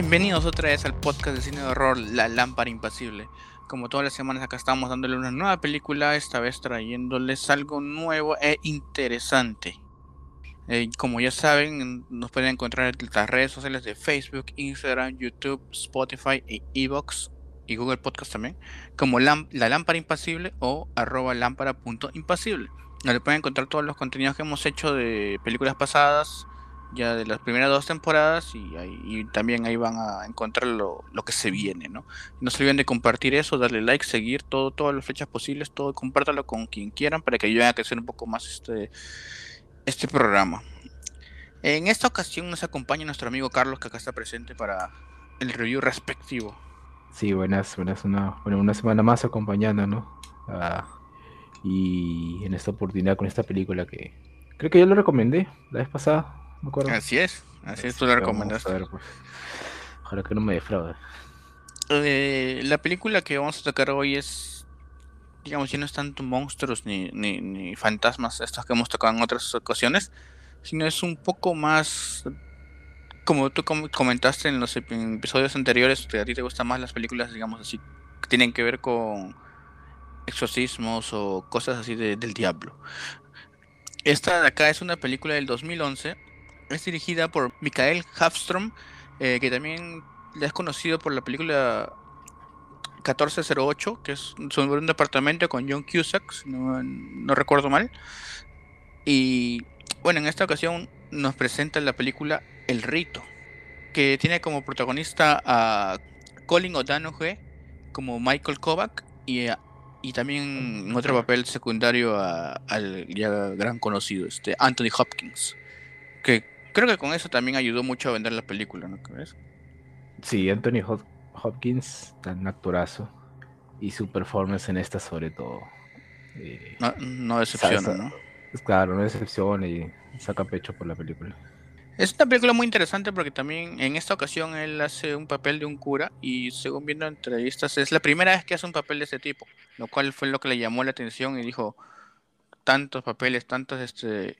Bienvenidos otra vez al podcast de cine de horror La Lámpara Impasible. Como todas las semanas acá estamos dándole una nueva película, esta vez trayéndoles algo nuevo e interesante. Eh, como ya saben, nos pueden encontrar en las redes sociales de Facebook, Instagram, YouTube, Spotify e Evox y Google Podcast también, como La Lámpara Impasible o arroba lámpara.impasible. Donde pueden encontrar todos los contenidos que hemos hecho de películas pasadas, ya de las primeras dos temporadas y, también ahí van a encontrar lo, que se viene, ¿no? No se olviden de compartir eso, darle like, seguir todo, todas las fechas posibles, todo, compártalo con quien quieran para que ayuden a crecer un poco más este, este programa. En esta ocasión nos acompaña nuestro amigo Carlos que acá está presente para el review respectivo. Sí, buenas, buenas, una, bueno, una semana más acompañando, ¿no? Ah, y en esta oportunidad con esta película que creo que yo lo recomendé la vez pasada, Así es, así es, tú la recomendaste. Pues. Ojalá que no me defraude. Eh, la película que vamos a tocar hoy es, digamos, ya no es tanto monstruos ni, ni, fantasmas, estos que hemos tocado en otras ocasiones, sino es un poco más, como tú comentaste en los episodios anteriores, que a ti te gustan más las películas, digamos así, que tienen que ver con exorcismos o cosas así del diablo. Esta de acá es una película del 2011 es dirigida por Mikael Hafström, eh, que también es conocido por la película 1408, que es sobre un departamento con John Cusack, si no, recuerdo mal. Y bueno, en esta ocasión nos presenta la película El Rito, que tiene como protagonista a Colin O'Donoghue como Michael Kovac y, y también en otro papel secundario al ya gran conocido, este Anthony Hopkins, que creo que con eso también ayudó mucho a vender la película, ¿no crees? Sí, Anthony Hopkins, tan actorazo. Y su performance en esta sobre todo. Eh, no, decepciona, ¿no? Claro, no decepciona y saca pecho por la película. Es una película muy interesante porque también en esta ocasión él hace un papel de un cura y según viendo entrevistas es la primera vez que hace un papel de ese tipo, lo cual fue lo que le llamó la atención y dijo tantos papeles, tantos este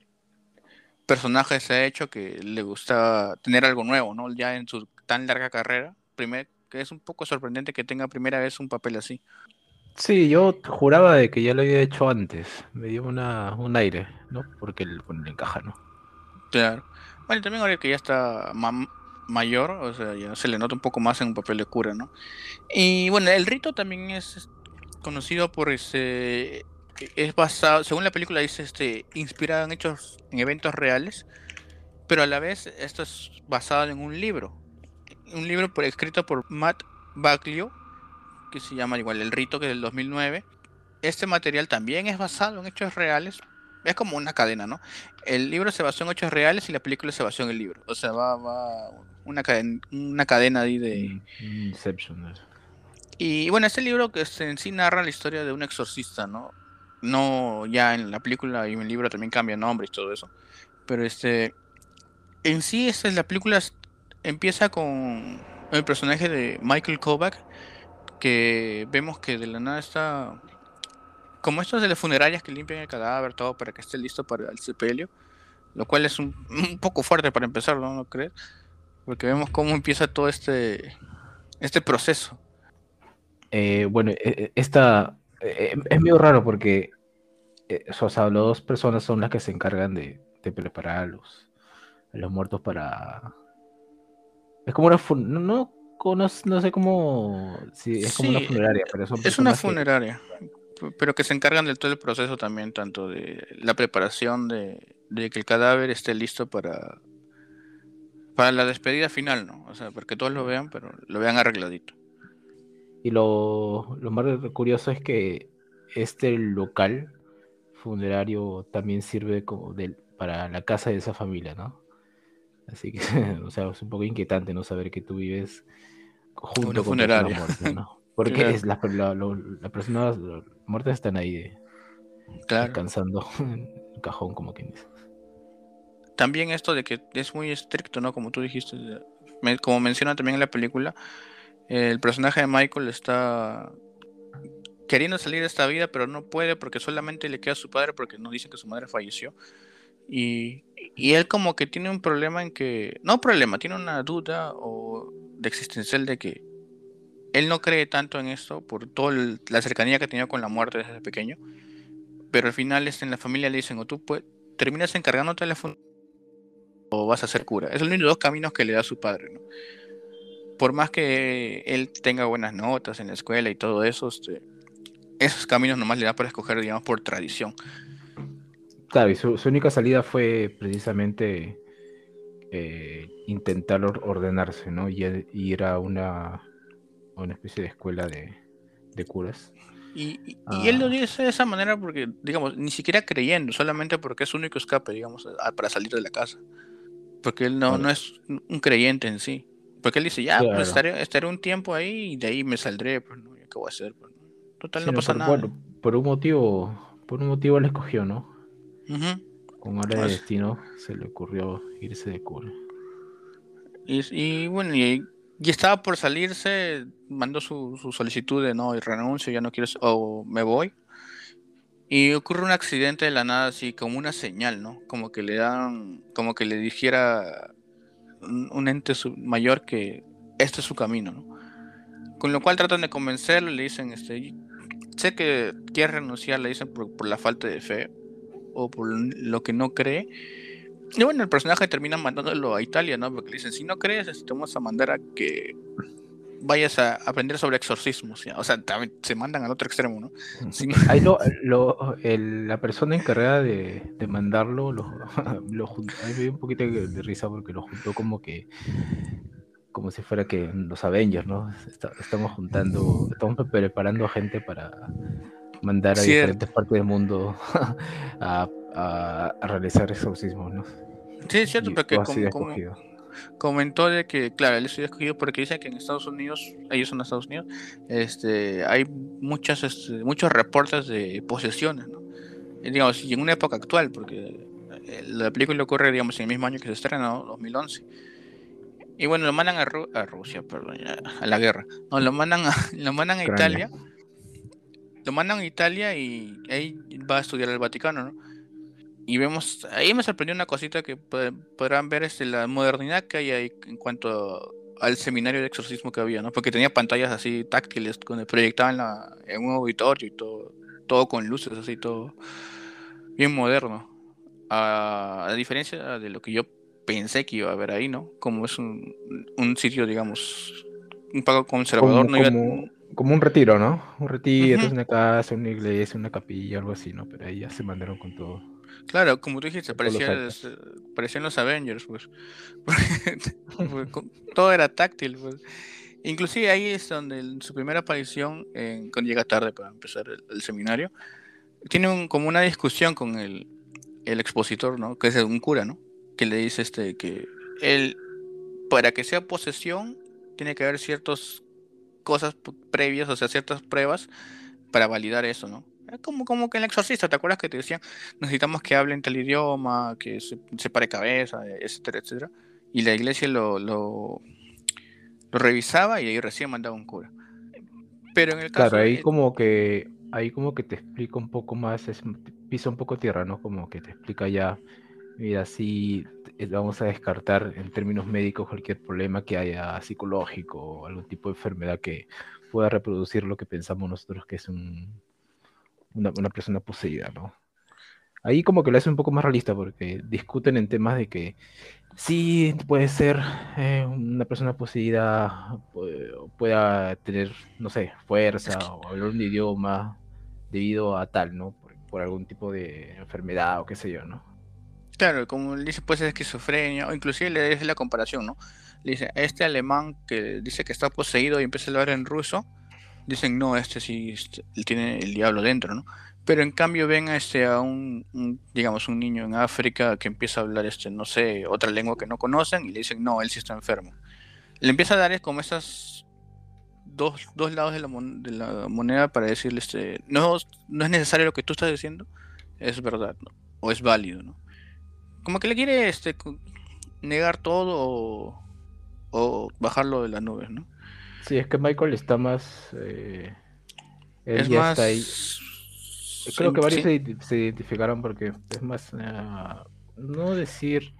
personaje se ha hecho que le gusta tener algo nuevo, ¿no? Ya en su tan larga carrera, primer, que es un poco sorprendente que tenga primera vez un papel así. Sí, yo juraba de que ya lo había hecho antes. Me dio una, un aire, ¿no? Porque le, le encaja, ¿no? Claro. Bueno, también ahora que ya está mayor, o sea, ya se le nota un poco más en un papel de cura, ¿no? Y bueno, el rito también es conocido por ese es basado, según la película dice, este, inspirado en hechos, en eventos reales, pero a la vez esto es basado en un libro, un libro por, escrito por Matt Baglio, que se llama igual El Rito, que es del 2009. Este material también es basado en hechos reales, es como una cadena, ¿no? El libro se basó en hechos reales y la película se basó en el libro, o sea, va, va una, cadena, una cadena ahí de... Inception. Y bueno, este libro que en sí narra la historia de un exorcista, ¿no? No ya en la película y en el libro también cambia nombre y todo eso. Pero este, en sí, esta, la película empieza con el personaje de Michael Kovac, que vemos que de la nada está como estos de las funerarias que limpian el cadáver, todo para que esté listo para el sepelio, lo cual es un, poco fuerte para empezar, ¿no? ¿no crees? Porque vemos cómo empieza todo este, este proceso. Eh, bueno, e, e, esta eh, es medio raro porque eh, o sea, las dos personas son las que se encargan de, preparar a los, los muertos para. Es como una. No, no, sé cómo. Sí, es como una funeraria, pero Es una funeraria, pero que se encargan de todo el proceso también, tanto de la preparación de, que el cadáver esté listo para. Para la despedida final, ¿no? O sea, para que todos lo vean, pero lo vean arregladito. Y lo, más curioso es que este local funerario también sirve como para la casa de esa familia, ¿no? Así que, o sea, es un poco inquietante no saber que tú vives junto con la muerte, ¿no? Porque es las personas muertas están ahí descansando en el cajón, como quien dice. También esto de que es muy estricto, ¿no? Como tú dijiste, como menciona también en la película, el personaje de Michael está queriendo salir de esta vida, pero no puede porque solamente le queda a su padre porque nos dice que su madre falleció. Y, él como que tiene un problema en que, no problema, tiene una duda o de existencial de que él no cree tanto en esto por toda la cercanía que ha tenido con la muerte desde pequeño, pero al final este, en la familia le dicen, o tú pues, terminas encargándote de la o vas a ser cura. Es los únicos dos caminos que le da su padre, ¿no? Por más que él tenga buenas notas en la escuela y todo eso, este, esos caminos nomás le da para escoger, digamos, por tradición. Claro, y su, única salida fue precisamente eh, intentar ordenarse, ¿no? Y, ir a una, una especie de escuela de, curas. Y, él lo ah. dice de esa manera porque, digamos, ni siquiera creyendo, solamente porque es su único escape, digamos, para salir de la casa. Porque él no, no es un creyente en sí. Porque él dice, ya, pues estaré, un tiempo ahí y de ahí me saldré, pues, ¿no? ¿qué voy a hacer? Pues, Total, no pasa nada. Bueno, por un motivo, por un motivo él escogió, ¿no? Con hora de destino se le ocurrió irse de cura. Y, bueno, y, estaba por salirse, mandó su, solicitud de no, y renuncio, ya no quiero, o me voy. Y ocurre un accidente de la nada, así como una señal, ¿no? Como que le dan, como que le dijera un, ente mayor que este es su camino, ¿no? Con lo cual tratan de convencerlo, le dicen, este, sé que quiere renunciar, le dicen por, la falta de fe o por lo que no cree. Y bueno, el personaje termina mandándolo a Italia, ¿no? Porque le dicen, si no crees, este, te a mandar a que vayas a aprender sobre exorcismos. O sea, también se mandan al otro extremo, ¿no? Ahí lo, la persona encargada de, mandarlo lo, lo juntó. Ahí me dio un poquito de risa porque lo juntó como que como si fuera que los Avengers, ¿no? estamos juntando, estamos preparando a gente para mandar a diferentes partes del mundo a, realizar exorcismos, ¿no? Sí, es cierto, porque como, comentó de que, claro, él estuvo escogido porque dice que en Estados Unidos, ellos son Estados Unidos, este, hay muchas, este, muchos reportes de posesiones, ¿no? Y, digamos, y en una época actual, porque eh, la película ocurre, digamos, en el mismo año que se estrenó, 2011 y bueno, lo mandan a, a Rusia, perdón, a la guerra. No, lo mandan a, lo mandan a Italia. Lo mandan a Italia y ahí va a estudiar el Vaticano, ¿no? Y vemos, ahí me sorprendió una cosita que podrán ver este, la modernidad que hay ahí en cuanto al seminario de exorcismo que había, ¿no? Porque tenía pantallas así táctiles donde proyectaban la, en un auditorio y todo, todo con luces así, todo bien moderno. a diferencia de lo que yo pensé que iba a haber ahí, ¿no? Como es un, sitio, digamos, un poco conservador. Como, un retiro, ¿no? Un retiro, es una casa, una iglesia, una capilla, algo así, ¿no? Pero ahí ya se mandaron con todo. Claro, como tú dijiste, parecía, parecían los Avengers, pues. todo era táctil, pues. Inclusive ahí es donde su primera aparición, cuando llega tarde para empezar el, seminario, tiene como una discusión con el, el expositor, ¿no? Que es un cura, ¿no? que le dice este que él para que sea posesión tiene que haber ciertas cosas previas, o sea, ciertas pruebas para validar eso, ¿no? Como, como que en el exorcista, ¿te acuerdas que te decían necesitamos que hablen tal idioma, que se, se pare cabeza, etcétera, etcétera? Y la iglesia lo, lo, lo revisaba y ahí recién mandaba un cura. Pero en el caso. Claro, ahí como que ahí como que te explica un poco más, es, pisa un poco tierra, ¿no? Como que te explica ya Mira, sí, eh, vamos a descartar en términos médicos cualquier problema que haya psicológico o algún tipo de enfermedad que pueda reproducir lo que pensamos nosotros que es un, una, persona poseída, ¿no? Ahí como que lo hace un poco más realista porque discuten en temas de que sí puede ser eh, una persona poseída, pueda tener, no sé, fuerza o hablar un idioma debido a tal, ¿no? por algún tipo de enfermedad o qué sé yo, ¿no? Claro, como le dice, pues es esquizofrenia, o inclusive le dice la comparación, ¿no? Le dice, este alemán que dice que está poseído y empieza a hablar en ruso, dicen, no, este sí este, tiene el diablo dentro, ¿no? Pero en cambio ven a, este, a un, digamos, un niño en África que empieza a hablar, este, no sé, otra lengua que no conocen y le dicen, no, él sí está enfermo. Le empieza a dar como esas dos, dos lados de la, de la moneda para decirle, este, no, no es necesario lo que tú estás diciendo, es verdad. O es válido, ¿no? como que le quiere este negar todo o, bajarlo de las nubes, ¿no? Sí, es que Michael está más. Eh, es más... ahí. Creo que varios se, identificaron porque es más. Ah, no decir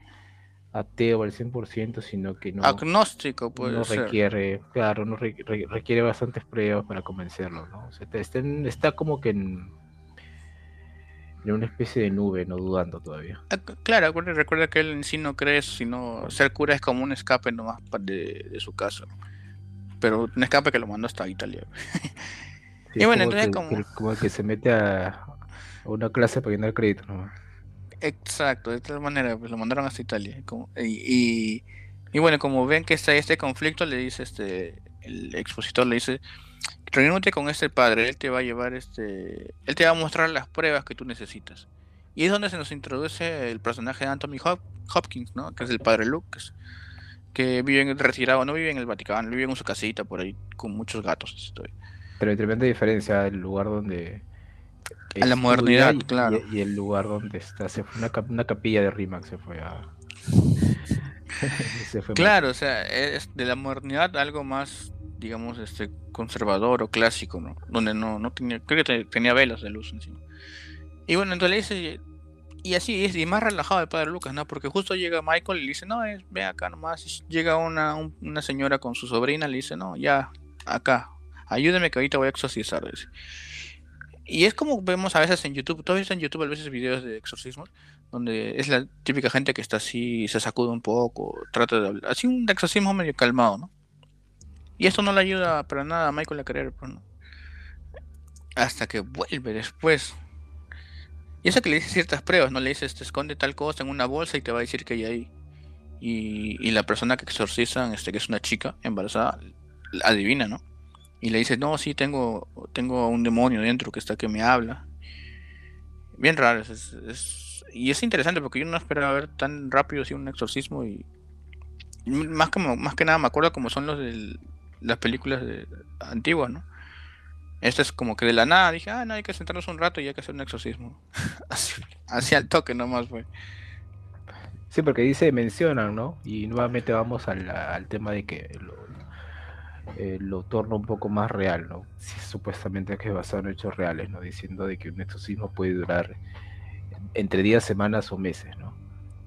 ateo al 100%, sino que no, Agnóstico, puede no ser. requiere, claro, no re- re- requiere bastantes pruebas para convencerlo, ¿no? O sea, está, está en- está como que en, en una especie de nube, no dudando todavía. Ah, Claro, recuerda que él en sí no cree sino ser cura es como un escape nomás de, de su casa. Pero un escape que lo mandó hasta Italia. Sí, Y bueno, como entonces que- como- que- como el que se mete a, una clase para llenar crédito, ¿no? Exacto, de tal manera, pues lo mandaron hasta Italia. como- y, y, y bueno, como ven que está este conflicto, le dice este, el expositor le dice, reúnete con este padre, él te va a llevar este, él te va a mostrar las pruebas que tú necesitas. Y es donde se nos introduce el personaje de Anthony Hop- Hopkins, ¿no? Que es el padre Lucas, que vive en retirado, no vive en el Vaticano, vive en su casita por ahí con muchos gatos. estoy. Pero hay tremenda diferencia el lugar donde... A la modernidad, y- claro. Y, el lugar donde está, se fue una, una capilla de Rimac, se fue a... se fue Claro, o sea, es de la modernidad algo más, digamos, este conservador o clásico, ¿no? Donde no, no tenía, creo que te- tenía velas de luz encima. Y bueno, entonces le dice, y así es, y más relajado el padre Lucas, ¿no? Porque justo llega Michael y le dice, no, es, ve acá nomás. Llega una, un- una señora con su sobrina, le dice, no, ya, acá, ayúdeme que ahorita voy a exorcizar. Y es como vemos a veces en YouTube, has visto en YouTube a veces videos de exorcismos, donde es la típica gente que está así, se sacude un poco, trata de hablar, así un exorcismo medio calmado, ¿no? Y esto no le ayuda para nada a Michael a creer, pues, ¿no? Hasta que vuelve después. Y eso que le dice ciertas pruebas, ¿no? Le dices, te esconde tal cosa en una bolsa y te va a decir que hay ahí. Y, y la persona que exorcizan, este, que es una chica embarazada, adivina, ¿no? Y le dice, no, sí, tengo, tengo un demonio dentro que está que me habla. Bien raro, es, es- y es interesante porque yo no esperaba ver tan rápido así un exorcismo y más que, más que nada me acuerdo como son los de las películas de, antiguas, ¿no? Este es como que de la nada dije, ah, no, hay que sentarnos un rato y hay que hacer un exorcismo. así, así al toque nomás fue. Sí, porque dice, mencionan, ¿no? Y nuevamente vamos al, al tema de que lo, eh, lo torna un poco más real, ¿no? Sí, supuestamente que es basado en hechos reales, ¿no? Diciendo de que un exorcismo puede durar entre días, semanas o meses, ¿no?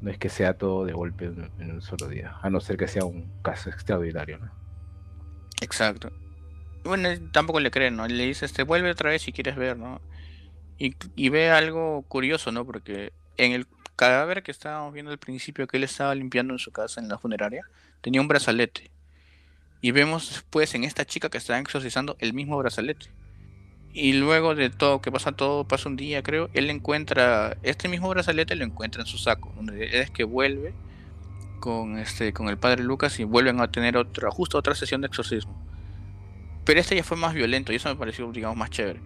No es que sea todo de golpe en, en un solo día, a no ser que sea un caso extraordinario, ¿no? Exacto. Bueno, él tampoco le creen, ¿no? Le dice, este, vuelve otra vez si quieres ver, ¿no? Y, y ve algo curioso, ¿no? Porque en el cadáver que estábamos viendo al principio que él estaba limpiando en su casa, en la funeraria, tenía un brazalete. Y vemos después en esta chica que está exorcizando el mismo brazalete. Y luego de todo, que pasa todo, pasa un día creo, él encuentra, este mismo brazalete lo encuentra en su saco, donde es que vuelve con este con el padre Lucas y vuelven a tener otra justo otra sesión de exorcismo. Pero este ya fue más violento y eso me pareció digamos más chévere.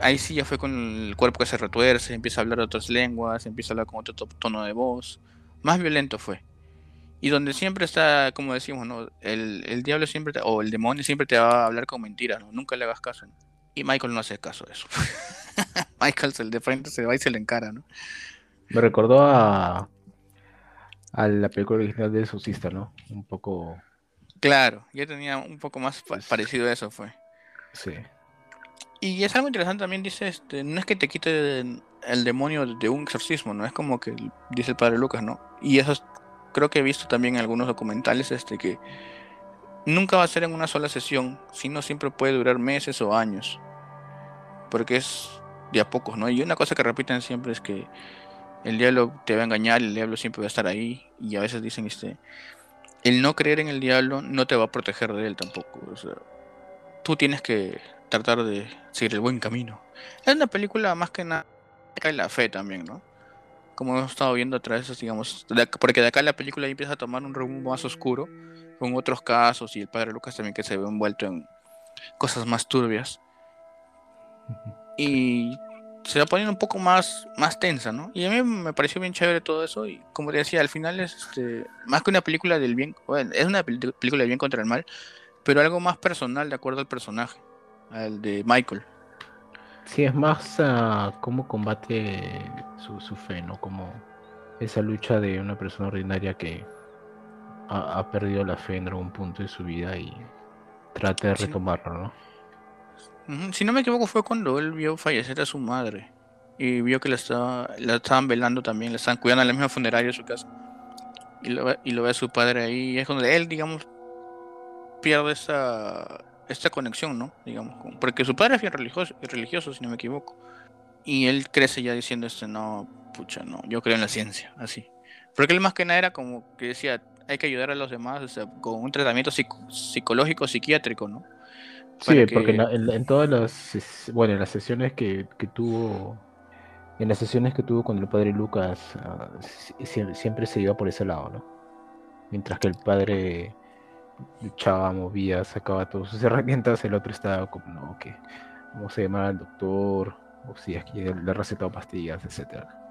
Ahí sí ya fue con el cuerpo que se retuerce, empieza a hablar otras lenguas, empieza a hablar con otro to- tono de voz. Más violento fue. Y donde siempre está, como decimos, ¿no? El, el diablo siempre, te- o el demonio siempre te va a hablar con mentiras, ¿no? Nunca le hagas caso. ¿no? Y Michael no hace caso de eso. Michael se, de frente se va y se le encara, ¿no? Me recordó a, a la película original de Exorcista, ¿no? Un poco, Claro, ya tenía un poco más pa- parecido a eso, fue. sí. Y es algo interesante también, dice, este, no es que te quite el demonio de un exorcismo, no es como que dice el padre Lucas, ¿no? Y eso es- creo que he visto también en algunos documentales, este, que nunca va a ser en una sola sesión, sino siempre puede durar meses o años, porque es de a pocos, ¿no? Y una cosa que repiten siempre es que el diablo te va a engañar, el diablo siempre va a estar ahí, y a veces dicen, este, el no creer en el diablo no te va a proteger de él tampoco, o sea, tú tienes que tratar de seguir el buen camino. Es una película más que nada cae la fe también, ¿no? Como hemos estado viendo a través, digamos, de porque de acá la película ya empieza a tomar un rumbo más oscuro, con otros casos, y el padre Lucas también que se ve envuelto en cosas más turbias. Y se va poniendo un poco más, más tensa, ¿no? Y a mí me pareció bien chévere todo eso, y como te decía, al final es este, más que una película del bien, bueno, es una pel- película del bien contra el mal, pero algo más personal de acuerdo al personaje, al de Michael. Sí, es más ah, cómo combate su, su fe, ¿no? Como esa lucha de una persona ordinaria que ha, ha perdido la fe en algún punto de su vida y trata de Sí. retomarlo, ¿no? Si no me equivoco fue cuando él vio fallecer a su madre y vio que la, estaba, la estaban velando también, la estaban cuidando en la misma funeraria de su casa. y lo, y lo ve a su padre ahí. Y es cuando él, digamos, pierde esa, esta conexión, ¿no? Digamos, porque su padre es bien religioso, religioso, si no me equivoco. Y él crece ya diciendo este, no, pucha, no, yo creo en la ciencia, así. Porque él más que nada era como que decía, hay que ayudar a los demás con un tratamiento psicológico, psiquiátrico, ¿no? Sí, porque en, todas las, bueno, en las sesiones que, que, tuvo, en las sesiones que tuvo con el padre Lucas, ah, siempre se iba por ese lado, ¿no? Mientras que el padre luchaba, movía, sacaba todas sus herramientas, el otro estaba como, no, que vamos a llamar al doctor, o si es que le recetado pastillas, etcétera.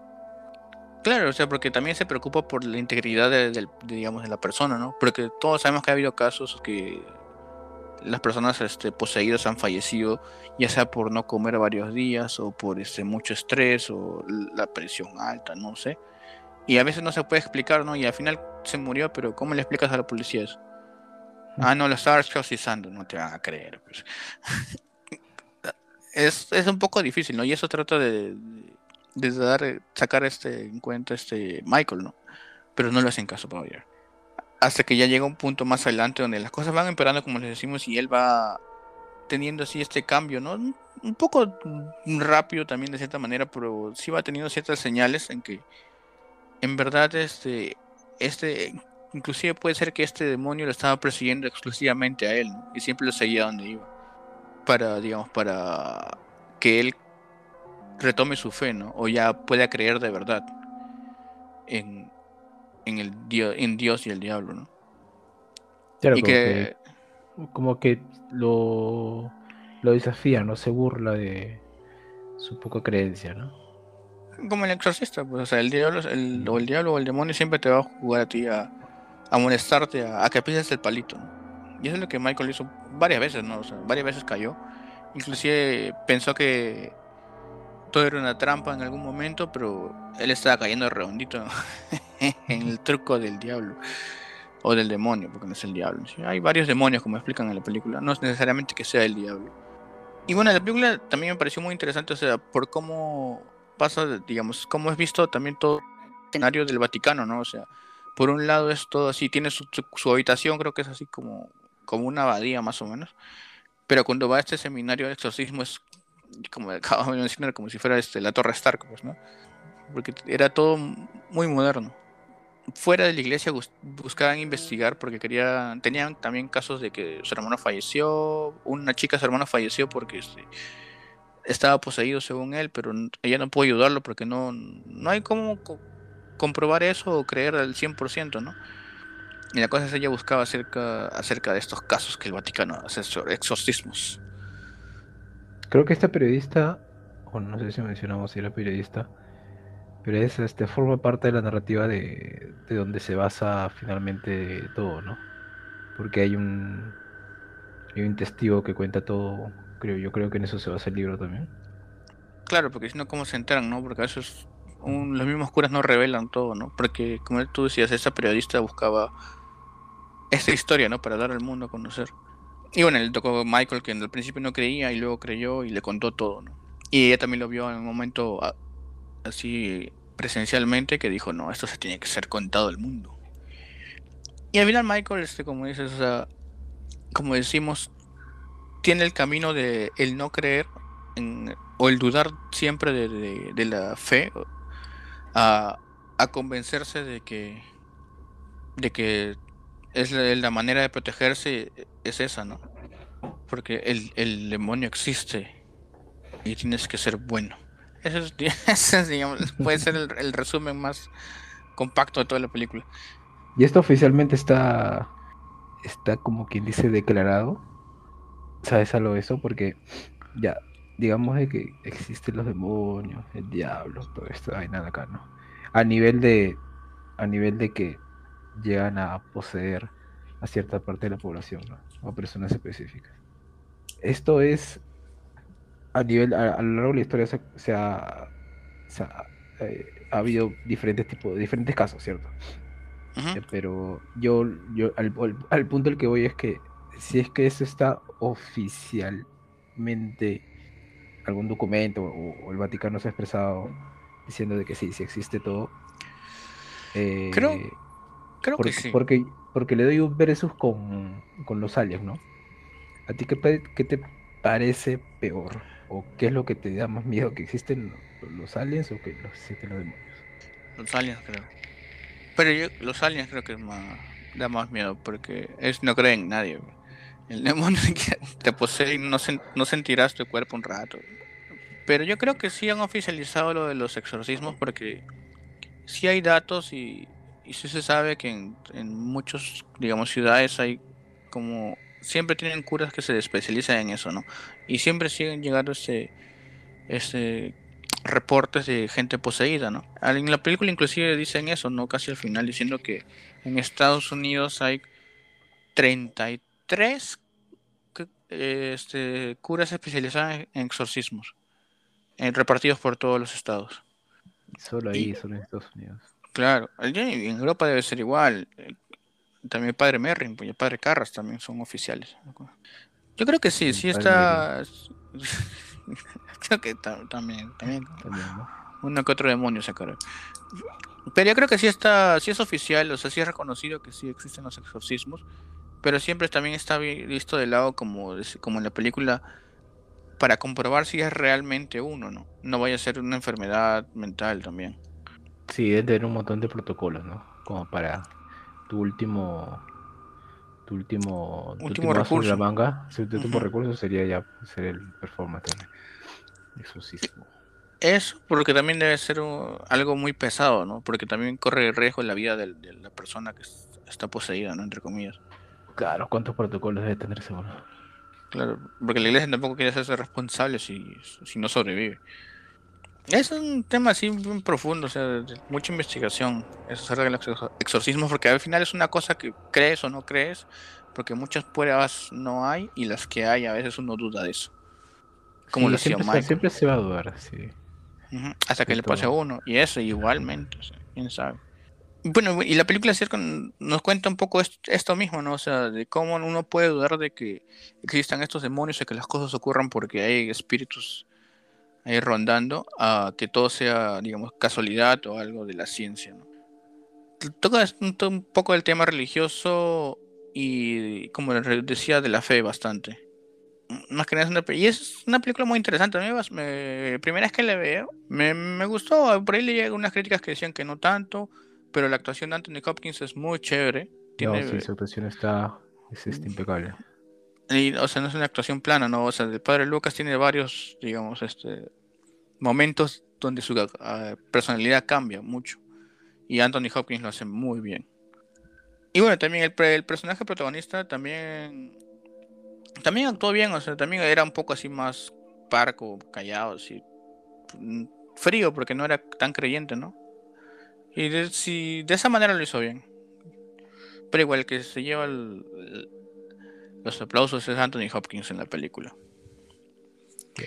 Claro, o sea, porque también se preocupa por la integridad de, digamos, de la persona, ¿no? Porque todos sabemos que ha habido casos que las personas este, poseídas han fallecido, ya sea por no comer varios días o por este, mucho estrés o la presión alta, no sé. Y a veces no se puede explicar, ¿no? Y al final se murió, pero ¿cómo le explicas a la policía eso? Ah, no, lo estaba exorcizando, no te van a creer. Pues. es, es un poco difícil, ¿no? Y eso trata de, de dar, sacar este en cuenta este Michael, ¿no? Pero no lo hacen caso todavía. Hasta que ya llega un punto más adelante donde las cosas van empeorando, como les decimos, y él va teniendo así este cambio, ¿no? Un poco rápido también de cierta manera, pero sí va teniendo ciertas señales en que en verdad este, este, inclusive puede ser que este demonio lo estaba persiguiendo exclusivamente a él, ¿no? y siempre lo seguía donde iba. Para, digamos, para que él retome su fe, ¿no? O ya pueda creer de verdad en, en, el Dios, en Dios y el diablo, ¿no? Claro, y como que, como que lo, lo desafía, ¿no? Se burla de su poca creencia, ¿no? Como el exorcista, pues, o sea, el diablo, el, o el diablo o el demonio siempre te va a jugar a ti a, a molestarte, a, que pises el palito, ¿no? Y eso es lo que Michael hizo varias veces, ¿no? O sea, varias veces cayó. Inclusive pensó que todo era una trampa en algún momento, pero él estaba cayendo redondito en el truco del diablo o del demonio, porque no es el diablo. Hay varios demonios, como explican en la película, no es necesariamente que sea el diablo. Y bueno, la película también me pareció muy interesante, o sea, por cómo pasa, digamos, cómo es visto también todo el escenario del Vaticano, ¿no? O sea, por un lado es todo así, tiene su, habitación, creo que es así como, como una abadía más o menos. Pero cuando va a este seminario de exorcismo es como acabo de mencionar, como si fuera este, la Torre Stark, pues, ¿no? Porque era todo muy moderno. Fuera de la iglesia buscaban investigar porque querían, tenían también casos de que su hermano falleció, una chica su hermano falleció porque este, estaba poseído según él, pero ella no pudo ayudarlo porque no, no hay cómo comprobar eso o creer al 100%, ¿no? Y la cosa es ella buscaba acerca, acerca de estos casos que el Vaticano hace exorcismos. Creo que esta periodista, o no sé si mencionamos si era periodista, pero es, este, forma parte de la narrativa de, de donde se basa finalmente todo, ¿no? Porque hay un, hay un testigo que cuenta todo, creo yo creo que en eso se basa el libro también. Claro, porque si no, ¿cómo se enteran, no? Porque a veces los mismos curas no revelan todo, ¿no? Porque, como tú decías, esa periodista buscaba esta historia, ¿no? Para dar al mundo a conocer. Y bueno, le tocó Michael, que en el principio no creía y luego creyó y le contó todo, ¿no? Y ella también lo vio en un momento ah, así presencialmente que dijo, no, esto se tiene que ser contado al mundo. Y al final Michael, este, como dices, como decimos, tiene el camino de el no creer o el dudar siempre de, la fe a, a, convencerse de que de que es la manera de protegerse es esa, ¿no? Porque el, demonio existe y tienes que ser bueno. Eso puede ser el, resumen más compacto de toda la película. Y esto oficialmente está, está como quien dice declarado. ¿Sabes algo eso? Porque ya, digamos de que existen los demonios, el diablo, todo esto, hay nada acá, ¿no? A nivel de, a nivel de que llegan a poseer a cierta parte de la población, ¿no? o personas específicas. Esto es a nivel, a, lo largo de la historia se, ha, eh, ha, habido diferentes tipos, diferentes casos, ¿cierto? Eh, pero yo, yo al, al, punto al que voy es que si es que eso está oficialmente algún documento o, el Vaticano se ha expresado diciendo de que sí, sí existe todo. Eh, creo, Creo porque, que sí. porque, porque le doy un versus con, con los aliens, ¿no? ¿A ti qué, qué te parece peor? ¿O qué es lo que te da más miedo? ¿Que existen lo- los aliens o que los, existen los demonios? Los aliens, creo. Pero yo, los aliens creo que más, da más miedo porque es, no creen en nadie. El demonio te posee y no, sen- no sentirás tu cuerpo un rato. Pero yo creo que sí han oficializado lo de los exorcismos porque sí hay datos y, y sí se sabe que en, en muchas, digamos, ciudades hay como... Siempre tienen curas que se especializan en eso, ¿no? Y siempre siguen llegando este, este reportes de gente poseída, ¿no? En la película inclusive dicen eso, ¿no? Casi al final, diciendo que en Estados Unidos hay 33 cu- eh, este, curas especializadas en- exorcismos, repartidos por todos los estados. Solo Y- ahí, solo en Estados Unidos. Claro, en Europa debe ser igual. También el padre Merrin pues, y el padre Carras también son oficiales. Yo creo que sí, sí está... creo que ta- también, también También, ¿no? uno que otro demonio sacaron. Pero yo creo que sí está, sí es oficial, o sea, sí es reconocido que sí existen los exorcismos, pero siempre también está vi- visto de lado como, como en la película para comprobar si es realmente uno, ¿no? No vaya a ser una enfermedad mental también. Sí, debe tener un montón de protocolos, ¿no? Como para tu último. Tu último. tu Último as en la recurso. manga. Si tu último Ujú. recurso sería ya ser el performance. Exorcismo. Eso, porque también debe ser uh, algo muy pesado, ¿no? Porque también corre riesgo la vida del- de, la persona que es- está poseída, ¿no? Entre comillas. Claro, ¿cuántos protocolos debe tener seguro? Claro, porque la iglesia tampoco quiere hacerse responsable si, si no sobrevive. Es un tema así bien profundo, o sea, de mucha investigación, eso acerca de los exor- exorcismos, porque al final es una cosa que crees o no crees, porque muchas pruebas no hay y las que hay a veces uno duda de eso. Como Sí, lo hacía siempre, se, siempre se va a dudar, sí. Hasta que le pase a uno, y eso igualmente, o sea, quién sabe. Bueno, y la película con- nos cuenta un poco est- esto mismo, ¿no? O sea, de cómo uno puede dudar de que existan estos demonios y que las cosas ocurran porque hay espíritus ahí rondando, a que todo sea, digamos, casualidad o algo de la ciencia, ¿no? Toca un, poco del tema religioso y, como decía, de la fe bastante. Más que nada es una, y es una película muy interesante. A mí me, me- primera vez que la veo, me, me gustó. Por ahí le llegan unas críticas que decían que no tanto, pero la actuación de Anthony Hopkins es muy chévere. Tiene, No, sí, su actuación está es, este, impecable. y, o sea, no es una actuación plana, ¿no? O sea, el padre Lucas tiene varios, digamos, este momentos donde su ah, personalidad cambia mucho. Y Anthony Hopkins lo hace muy bien. Y bueno, también el, pre- el personaje protagonista también también actuó bien, o sea, también era un poco así más parco, callado, así mm, frío porque no era tan creyente, ¿no? Y de, si, de esa manera lo hizo bien. Pero igual el que se lleva el- el- los aplausos es Anthony Hopkins en la película. Sí.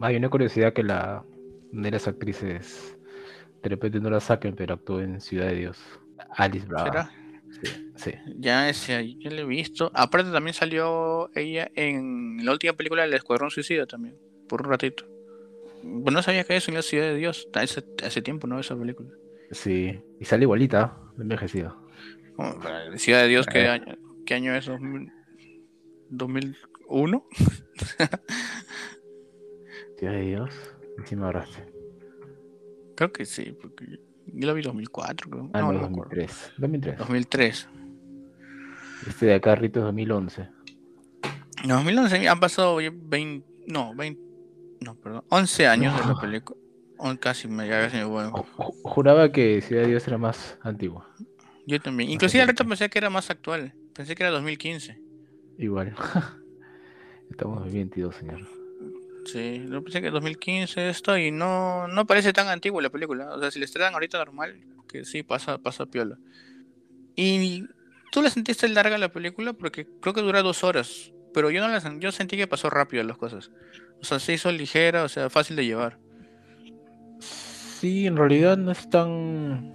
Hay una curiosidad que la de las actrices de repente no la saquen, pero actuó en Ciudad de Dios. Alice Brava. ¿Será? Sí, sí. Ya ese, yo lo he visto. Aparte también salió ella en la última película del Escuadrón Suicida también, por un ratito. Pues no sabía que eso en la Ciudad de Dios. Hace, hace tiempo no esa película. Sí. Y sale igualita, para la Ciudad de Dios, ¿qué Eh. año, qué año es? ¿2000 ¿2001? Ciudad de Dios. Encima abraste. Creo que sí, porque yo, lo vi 2004, creo. Ah, no, no, no me acuerdo. 2003. 2003. 2003. Este de acá, Rito, es 2011. En 2011 han pasado ya 20, no, 20, no, perdón, 11 años de la película. On- Casi me, casi me vuelvo. Ju- Juraba que Ciudad de Dios era más antigua. Yo también. Inclusive al qué. pensé que era más actual. Pensé que era 2015. Igual. Estamos en 2022, señor. Sí, yo pensé que 2015 esto y no, no parece tan antigua la película. O sea, si le estrenan ahorita normal, que sí, pasa, pasa piola. Y tú la sentiste larga la película porque creo que dura dos horas. Pero yo no la yo sentí que pasó rápido las cosas. O sea, se hizo ligera, o sea, fácil de llevar. Sí, en realidad no es tan.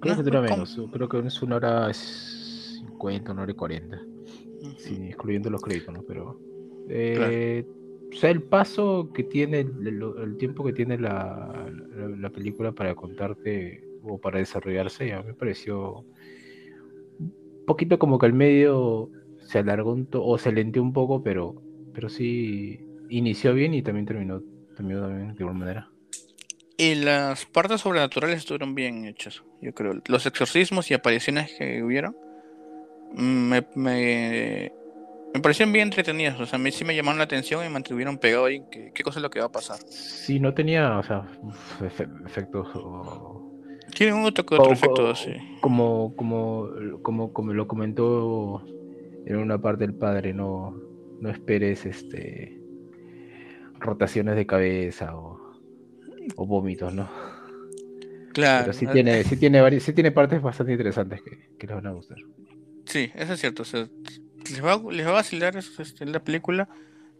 Creo No que dura menos. Creo que es una hora 50, una hora y 40. Sí, excluyendo los créditos, ¿no? Pero. eh, O sea, el paso que tiene, el, tiempo que tiene la, la- la película para contarte o para desarrollarse. A mí me pareció un poquito como que el medio se alargó un o se lenteó un poco, pero, pero sí inició bien y también terminó, terminó también de alguna manera. Y las partes sobrenaturales estuvieron bien hechas, yo creo. Los exorcismos y apariciones que hubieron mm, me, me, me parecieron bien entretenidas. O sea, a mí sí me llamaron la atención y me mantuvieron pegado ahí. ¿Qué, qué cosa es lo que va a pasar? Sí, no tenía, o sea, efectos. Tiene un otro, otro efecto, sí. Como, como, como, como lo comentó en una parte del padre, no, no esperes este rotaciones de cabeza o o vómitos, ¿no? Claro. Pero sí tiene, sí tiene, varios, sí tiene partes bastante interesantes que, que, les van a gustar. Sí, eso es cierto. O sea, les, va, a vacilar este, la película.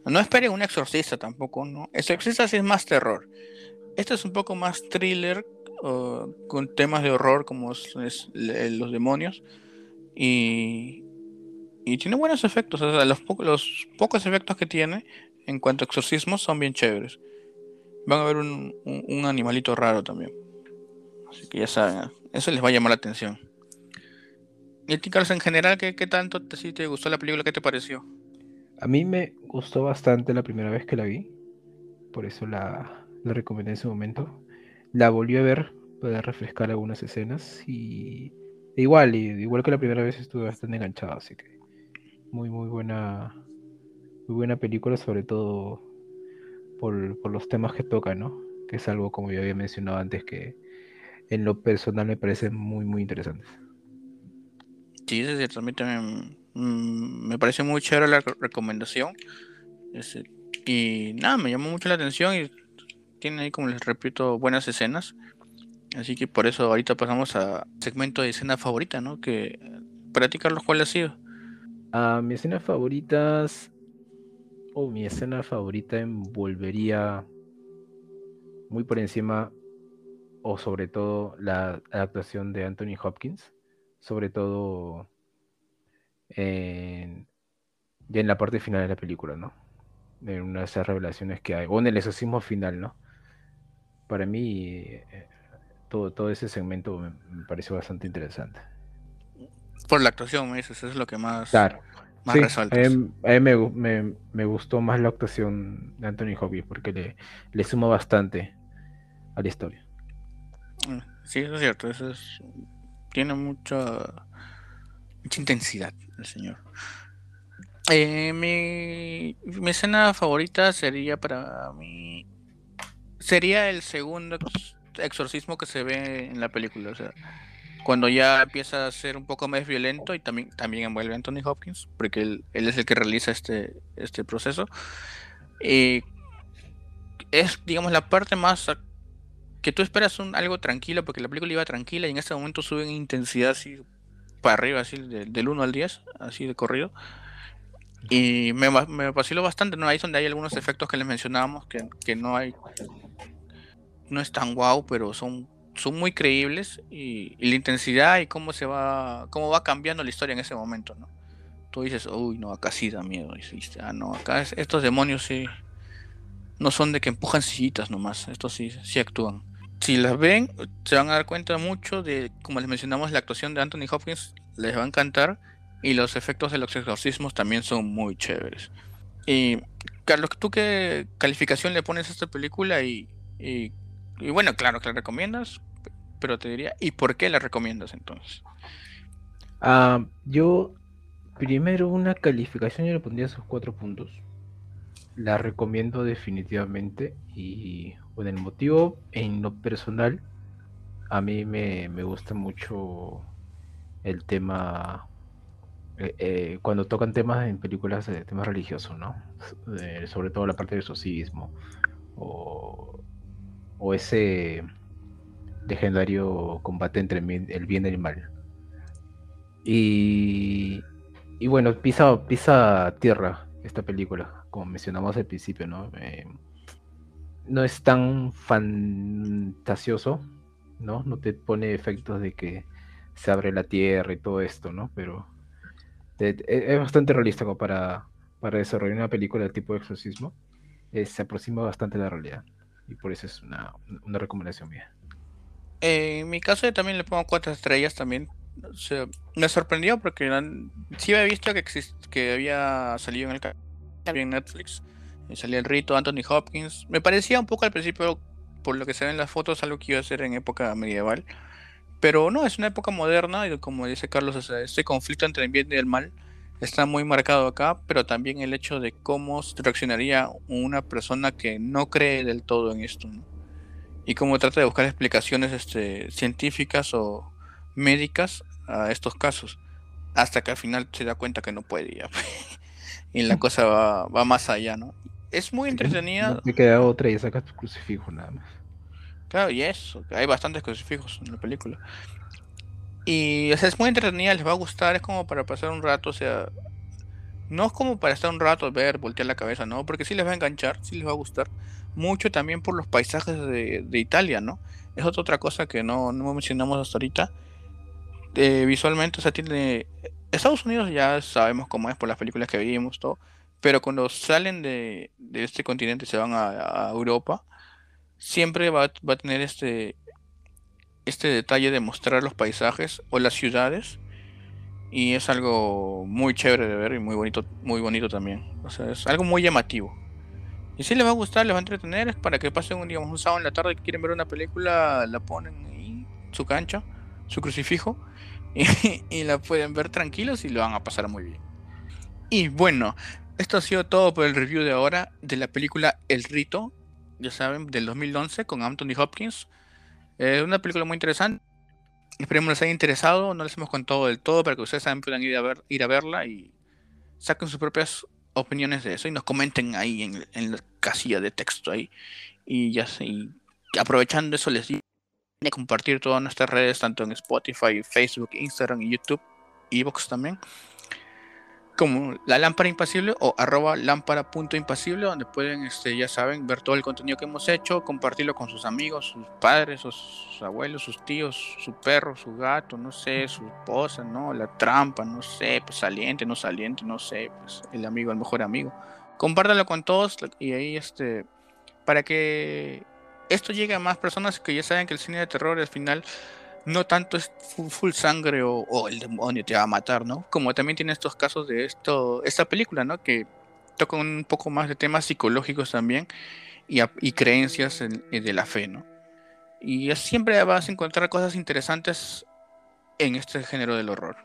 No esperen un exorcista tampoco, ¿no? Exorcista sí es más terror. Esto es un poco más thriller, con temas de horror como los demonios. Y, y tiene buenos efectos. Los, los pocos efectos que tiene en cuanto a exorcismos son bien chéveres van a ver un, un, animalito raro también. Así que ya saben, eso les va a llamar la atención. ¿Y a Carlos, en general, qué, qué tanto te, si te gustó la película? ¿Qué te pareció? A mí me gustó bastante la primera vez que la vi. Por eso la, la recomendé en ese momento. La volví a ver para refrescar algunas escenas. Y igual, igual que la primera vez estuve bastante enganchado. Así que muy, muy buena. Muy buena película, sobre todo por, los temas que toca, ¿no? Que es algo, como yo había mencionado antes, que en lo personal me parece muy, muy interesante. Sí, cierto, a mí también mm, me parece muy chévere la recomendación. y nada, me llamó mucho la atención y tiene ahí, como les repito, buenas escenas. Así que por eso ahorita pasamos a segmento de escena favorita, ¿no? Que para ti, Carlos, ¿cuál ha sido? Uh, mi escena favoritas o mi escena favorita envolvería muy por encima o sobre todo la adaptación de Anthony Hopkins, sobre todo en, ya en la parte final de la película, ¿no? En una de esas revelaciones que hay, o en el exorcismo final, ¿no? Para mí, eh, todo, todo ese segmento me, me pareció bastante interesante. Por la actuación, eso es lo que más. Claro, más sí, A mí, me, me, gustó más la actuación de Anthony Hopkins porque le, le suma bastante a la historia. Mm, sí, eso es cierto. Eso es, tiene mucha, mucha intensidad el señor. Eh, mi, mi escena favorita sería para mí. Sería el segundo exorcismo que se ve en la película. O sea, cuando ya empieza a ser un poco más violento y también, también envuelve a Anthony Hopkins, porque él, es el que realiza este, este proceso. Y es, digamos, la parte más que tú esperas un, algo tranquilo, porque la película iba tranquila y en este momento sube en intensidad así para arriba, así del 1 al 10, así de corrido. Y me, me vaciló bastante, ¿no? Ahí es donde hay algunos efectos que les mencionábamos que, que no hay. No es tan guau, pero son son muy creíbles y, la intensidad y cómo se va cómo va cambiando la historia en ese momento, ¿no? Tú dices, uy, no, acá sí da miedo. Y ah, no, acá estos demonios sí no son de que empujan sillitas nomás, estos sí, sí actúan. Si las ven, se van a dar cuenta mucho de, como les mencionamos, la actuación de Anthony Hopkins les va a encantar y los efectos de los exorcismos también son muy chéveres. Y Carlos, ¿tú qué calificación le pones a esta película y, bueno, claro que la recomiendas, pero te diría, ¿y por qué la recomiendas entonces? Ah, yo, primero, una calificación yo le pondría esos cuatro puntos. La recomiendo definitivamente. Y bueno, el motivo en lo personal, a mí me, gusta mucho el tema. Eh, eh, cuando tocan temas en películas de temas religiosos, ¿no? sobre todo la parte del exorcismo. O, o ese legendario combate entre el bien y el mal. Y, y bueno, pisa, pisa tierra esta película, como mencionamos al principio, ¿no? Eh, no es tan fantasioso, ¿no? No te pone efectos de que se abre la tierra y todo esto, ¿no? Pero e, es bastante realista como para, para desarrollar una película de tipo de exorcismo. Eh, se aproxima bastante a la realidad. Y por eso es una, una recomendación mía. en mi caso yo también le pongo cuatro estrellas también. me sorprendió porque sí había visto que, que había salido en el en Netflix. Y salía el rito Anthony Hopkins. Me parecía un poco al principio, por lo que se ve en las fotos, algo que iba a ser en época medieval. Pero no, es una época moderna y como dice Carlos, este conflicto entre el bien y el mal está muy marcado acá, pero también el hecho de cómo reaccionaría una persona que no cree del todo en esto. Y cómo trata de buscar explicaciones este, científicas o médicas a estos casos. Hasta que al final se da cuenta que no puede ya. y la cosa va, más allá, ¿no? Es muy entretenida. No te queda otra y sacas tu crucifijo nada más. Claro, y eso, hay bastantes crucifijos en la película. Y o sea, es muy entretenida, les va a gustar, es como para pasar un rato, o sea, no es como para estar un rato, ver, voltear la cabeza, ¿no? Porque sí les va a enganchar, sí les va a gustar. Mucho también por los paisajes de, Italia, ¿no? Es otra cosa que no, no mencionamos hasta ahorita. Eh, visualmente, o sea, tiene... Estados Unidos ya sabemos cómo es por las películas que vimos, todo. Pero cuando salen de, este continente se van a Europa, siempre va, a tener este, este detalle de mostrar los paisajes o las ciudades y es algo muy chévere de ver y muy bonito, muy bonito también. O sea, es algo muy llamativo. Y si les va a gustar, les va a entretener, es para que pasen un, digamos, un sábado en la tarde que quieren ver una película, la ponen ahí, su cancha, su crucifijo, y, y la pueden ver tranquilos y lo van a pasar muy bien. Y bueno, esto ha sido todo por el review de ahora de la película El Rito, ya saben, del 2011 con Anthony Hopkins. Es una película muy interesante. Esperemos les haya interesado. No les hemos contado del todo para que ustedes también puedan ir a, ver, ir a verla y saquen sus propias opiniones de eso y nos comenten ahí en, la casilla de texto ahí. Y ya sé, aprovechando eso les digo de compartir todas nuestras redes, tanto en Spotify, Facebook, Instagram y YouTube, Evox también como la lámpara impasible o arroba lámpara.impasible, donde pueden, este, ya saben, ver todo el contenido que hemos hecho, compartirlo con sus amigos, sus padres, sus abuelos, sus tíos, su perro, su gato, no sé, su esposa, ¿no? La trampa, no sé, pues saliente, no saliente, no sé, pues el amigo, el mejor amigo. Compártanlo con todos y ahí, este, para que esto llegue a más personas que ya saben que el cine de terror al final no tanto es full, sangre o, el demonio te va a matar, ¿no? Como también tiene estos casos de esto, esta película, ¿no? Que toca un poco más de temas psicológicos también y, creencias de la fe, ¿no? Y siempre vas a encontrar cosas interesantes en este género del horror.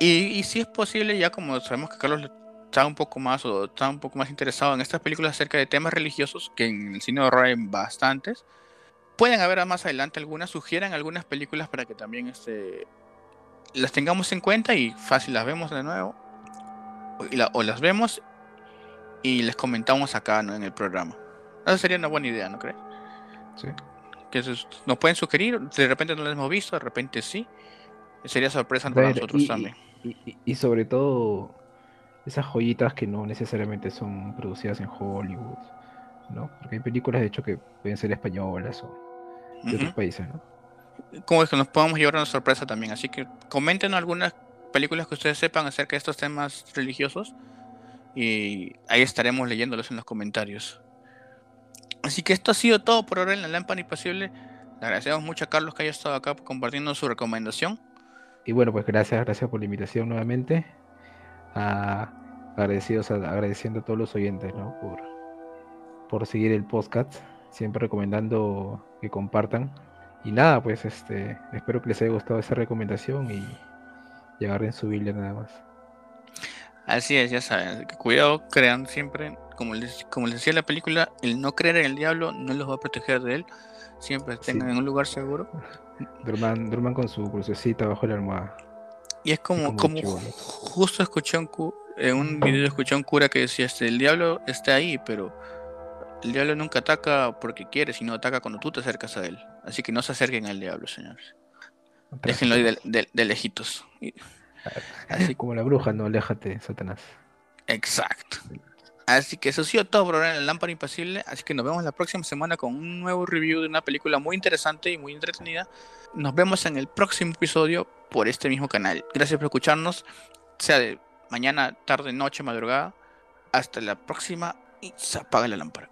Y, si es posible, ya como sabemos que Carlos está un poco más o está un poco más interesado en estas películas acerca de temas religiosos, que en el cine de horror hay bastantes, pueden haber más adelante algunas, sugieran algunas películas para que también este, las tengamos en cuenta y fácil las vemos de nuevo. O, las vemos y les comentamos acá en el programa. Esa sería una buena idea, ¿no crees? Sí. Que nos pueden sugerir, de repente no las hemos visto, de repente sí. Sería sorpresa para nosotros también. y, sobre todo esas joyitas que no necesariamente son producidas en Hollywood, ¿no? Porque hay películas de hecho que pueden ser españolas o de otros países, ¿no? Como es que nos podamos llevar una sorpresa también. Así que comenten algunas películas que ustedes sepan acerca de estos temas religiosos y ahí estaremos leyéndolos en los comentarios. Así que esto ha sido todo por ahora en la lámpara impasible. Le agradecemos mucho a Carlos que haya estado acá compartiendo su recomendación. Y bueno, pues gracias, gracias por la invitación nuevamente. Ah, agradecidos, agradeciendo a todos los oyentes, ¿no? Por, por seguir el podcast siempre recomendando que compartan. Y nada, pues este, espero que les haya gustado esa recomendación y, y agarren su Biblia nada más. Así es, ya saben, cuidado, crean siempre, como les, como les decía la película, el no creer en el diablo no los va a proteger de él, siempre tengan en un lugar seguro. Durman, durman con su crucecita bajo la almohada. Y es como, como, justo escuché un, en un video escuché a un cura que decía, este, el diablo está ahí, pero el diablo nunca ataca porque quiere, sino ataca cuando tú te acercas a él. Así que no se acerquen al diablo, señores. Déjenlo ahí de, lejitos. Así como la bruja, no, aléjate, Satanás. Exacto. Así que eso ha sido todo por ahora en el Lámpara Impasible. Así que nos vemos la próxima semana con un nuevo review de una película muy interesante y muy entretenida. Nos vemos en el próximo episodio por este mismo canal. Gracias por escucharnos, sea de mañana, tarde, noche, madrugada. Hasta la próxima y se apaga la lámpara.